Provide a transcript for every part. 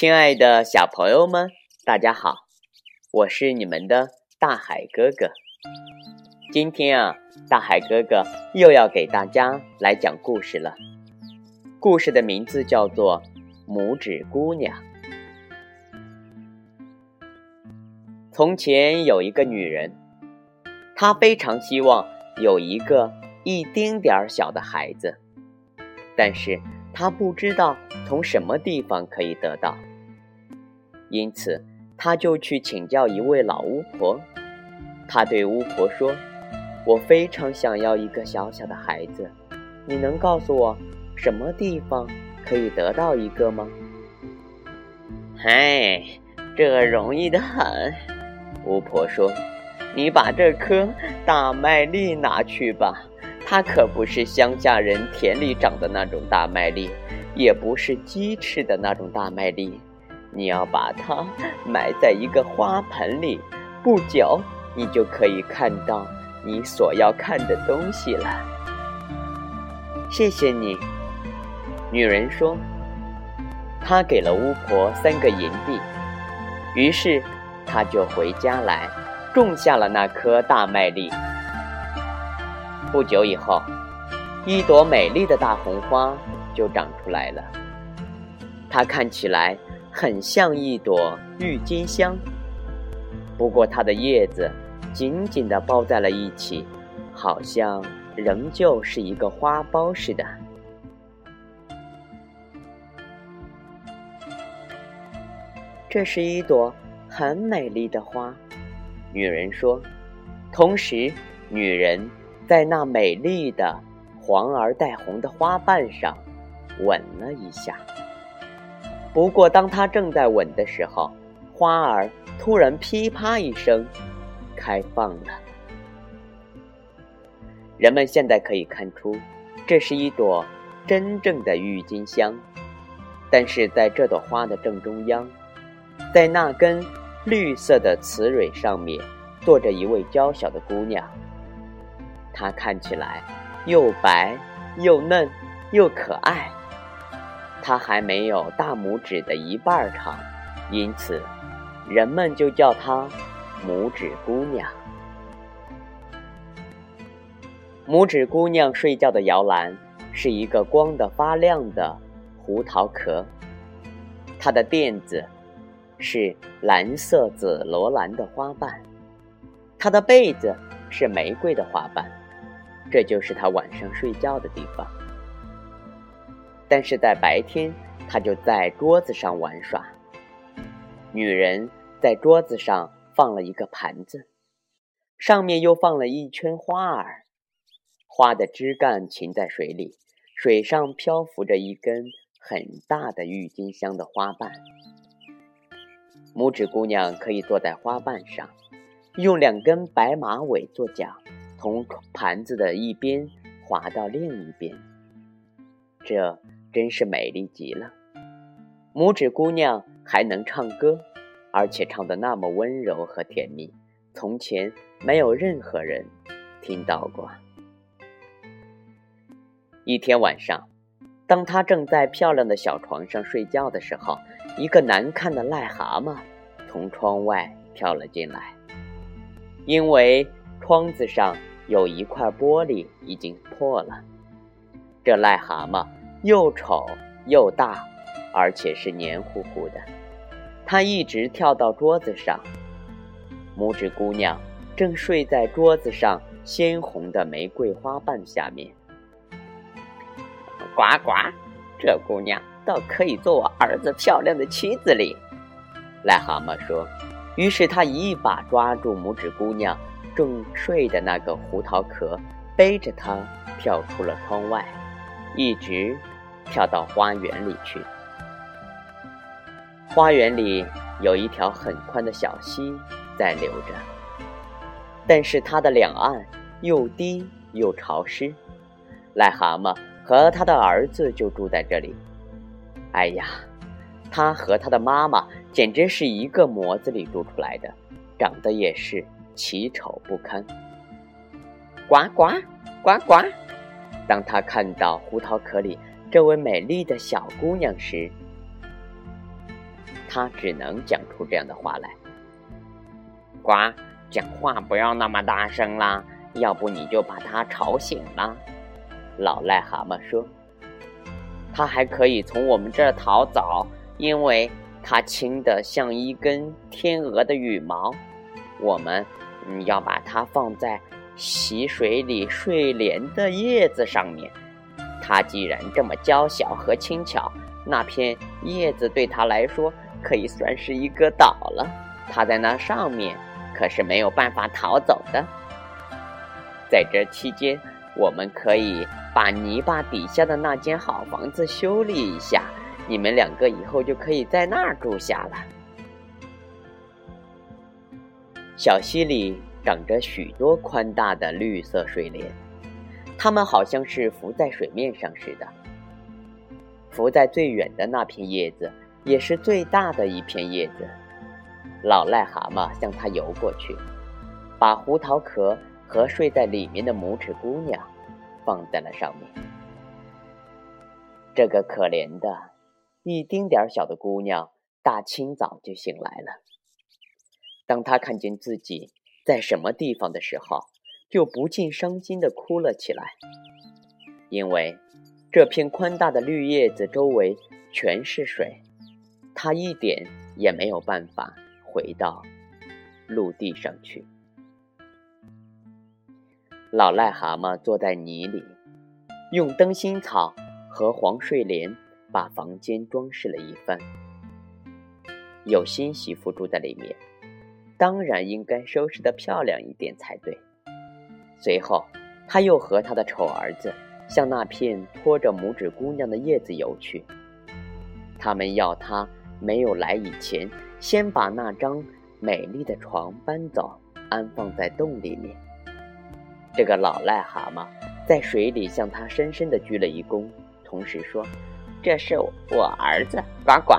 亲爱的小朋友们，大家好，我是你们的大海哥哥。今天啊，大海哥哥又要给大家来讲故事了。故事的名字叫做《拇指姑娘》。从前有一个女人，她非常希望有一个一丁点儿小的孩子，但是她不知道从什么地方可以得到。因此，他就去请教一位老巫婆。他对巫婆说：“我非常想要一个小小的孩子，你能告诉我什么地方可以得到一个吗？”“嗨，这容易的很。”巫婆说：“你把这颗大麦粒拿去吧，它可不是乡下人田里长的那种大麦粒，也不是鸡吃的那种大麦粒。”你要把它埋在一个花盆里，不久你就可以看到你所要看的东西了。谢谢你，女人说。她给了巫婆三个银币，于是她就回家来种下了那颗大麦粒。不久以后，一朵美丽的大红花就长出来了。它看起来。很像一朵郁金香，不过它的叶子紧紧地包在了一起，好像仍旧是一个花苞似的。这是一朵很美丽的花，女人说。同时，女人在那美丽的黄而带红的花瓣上吻了一下。不过，当它正在吻的时候，花儿突然噼啪一声开放了。人们现在可以看出，这是一朵真正的郁金香。但是，在这朵花的正中央，在那根绿色的雌蕊上面，坐着一位娇小的姑娘。她看起来又白又嫩又可爱。它还没有大拇指的一半长，因此人们就叫它拇指姑娘。拇指姑娘睡觉的摇篮是一个光得发亮的胡桃壳，它的垫子是蓝色紫罗兰的花瓣，它的被子是玫瑰的花瓣，这就是它晚上睡觉的地方。但是在白天，他就在桌子上玩耍。女人在桌子上放了一个盘子，上面又放了一圈花儿，花的枝干浸在水里，水上漂浮着一根很大的郁金香的花瓣。拇指姑娘可以坐在花瓣上，用两根白马尾做桨，从盘子的一边滑到另一边。这。真是美丽极了，拇指姑娘还能唱歌，而且唱得那么温柔和甜蜜，从前没有任何人听到过。一天晚上，当她正在漂亮的小床上睡觉的时候，一个难看的癞蛤蟆从窗外跳了进来，因为窗子上有一块玻璃已经破了，这癞蛤蟆。又丑又大，而且是黏糊糊的。它一直跳到桌子上。拇指姑娘正睡在桌子上鲜红的玫瑰花瓣下面。呱呱，这姑娘倒可以做我儿子漂亮的妻子哩。癞蛤蟆说。于是他一把抓住拇指姑娘正睡的那个胡桃壳，背着她跳出了窗外。一直跳到花园里去。花园里有一条很宽的小溪在流着，但是它的两岸又低又潮湿。癞蛤蟆和他的儿子就住在这里。哎呀，他和他的妈妈简直是一个模子里住出来的，长得也是奇丑不堪。呱呱呱呱。当他看到胡桃壳里这位美丽的小姑娘时，他只能讲出这样的话来：“呱，讲话不要那么大声啦，要不你就把他吵醒了。”老癞蛤蟆说：“它还可以从我们这儿逃走，因为它轻得像一根天鹅的羽毛。我们要把它放在溪水里睡莲的叶子上面。它既然这么娇小和轻巧，那片叶子对它来说可以算是一个岛了。它在那上面可是没有办法逃走的。在这期间，我们可以。”把泥巴底下的那间好房子修理一下，你们两个以后就可以在那儿住下了。小溪里长着许多宽大的绿色睡莲，它们好像是浮在水面上似的。浮在最远的那片叶子，也是最大的一片叶子。老癞蛤蟆向它游过去，把胡桃壳和睡在里面的拇指姑娘。放在了上面。这个可怜的、一丁点小的姑娘，大清早就醒来了。当她看见自己在什么地方的时候，就不禁伤心的哭了起来。因为这片宽大的绿叶子周围全是水，她一点也没有办法回到陆地上去。老癞蛤蟆坐在泥里，用灯芯草和黄睡莲把房间装饰了一番。有新媳妇住在里面，当然应该收拾得漂亮一点才对。随后，他又和他的丑儿子向那片拖着拇指姑娘的叶子游去。他们要他没有来以前，先把那张美丽的床搬走，安放在洞里面。这个老癞蛤蟆在水里向他深深的鞠了一躬，同时说：“这是我儿子呱呱，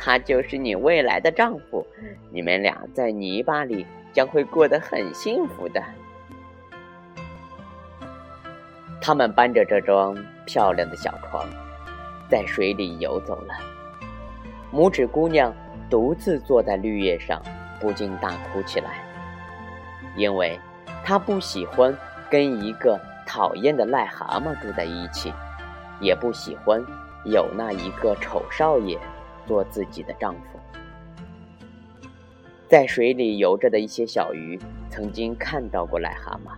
他就是你未来的丈夫，你们俩在泥巴里将会过得很幸福的。”他们搬着这张漂亮的小床，在水里游走了。拇指姑娘独自坐在绿叶上，不禁大哭起来，因为她不喜欢。跟一个讨厌的癞蛤蟆住在一起，也不喜欢有那一个丑少爷做自己的丈夫。在水里游着的一些小鱼曾经看到过癞蛤蟆，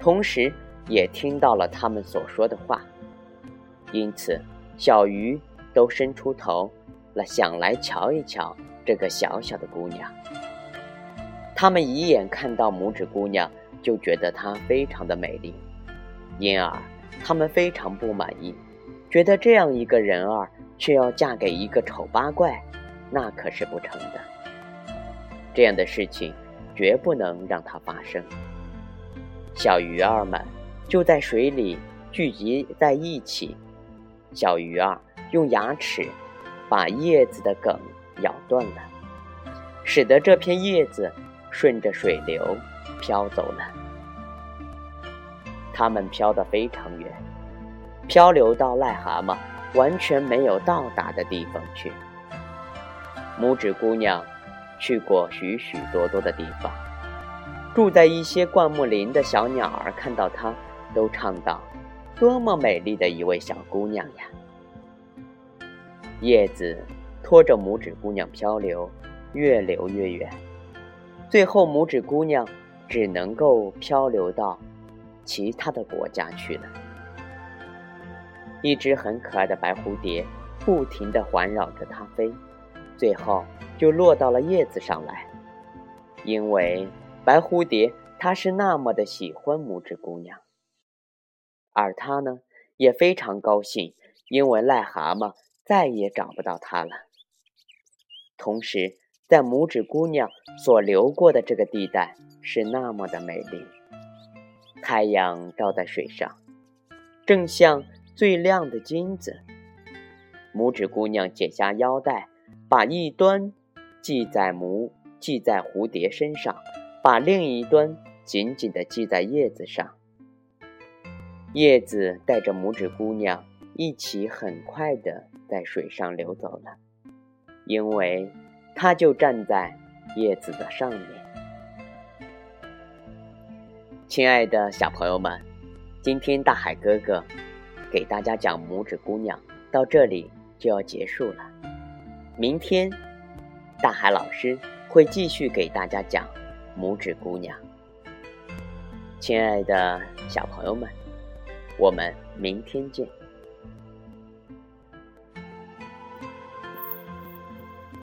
同时也听到了他们所说的话，因此小鱼都伸出头来，想来瞧一瞧这个小小的姑娘。他们一眼看到拇指姑娘。就觉得她非常的美丽，因而他们非常不满意，觉得这样一个人儿却要嫁给一个丑八怪，那可是不成的。这样的事情绝不能让它发生。小鱼儿们就在水里聚集在一起，小鱼儿用牙齿把叶子的梗咬断了，使得这片叶子顺着水流。飘走了，它们飘得非常远，漂流到癞蛤蟆完全没有到达的地方去。拇指姑娘去过许许多多的地方，住在一些灌木林的小鸟儿看到她，都唱道：“多么美丽的一位小姑娘呀！”叶子拖着拇指姑娘漂流，越流越远，最后拇指姑娘。只能够漂流到其他的国家去了。一只很可爱的白蝴蝶不停地环绕着它飞，最后就落到了叶子上来。因为白蝴蝶它是那么的喜欢拇指姑娘，而它呢也非常高兴，因为癞蛤蟆再也找不到它了。同时，在拇指姑娘所流过的这个地带。是那么的美丽，太阳照在水上，正像最亮的金子。拇指姑娘解下腰带，把一端系在拇系在蝴蝶身上，把另一端紧紧地系在叶子上。叶子带着拇指姑娘一起，很快地在水上流走了，因为它就站在叶子的上面。亲爱的小朋友们，今天大海哥哥给大家讲拇指姑娘到这里就要结束了。明天，大海老师会继续给大家讲拇指姑娘。亲爱的小朋友们，我们明天见。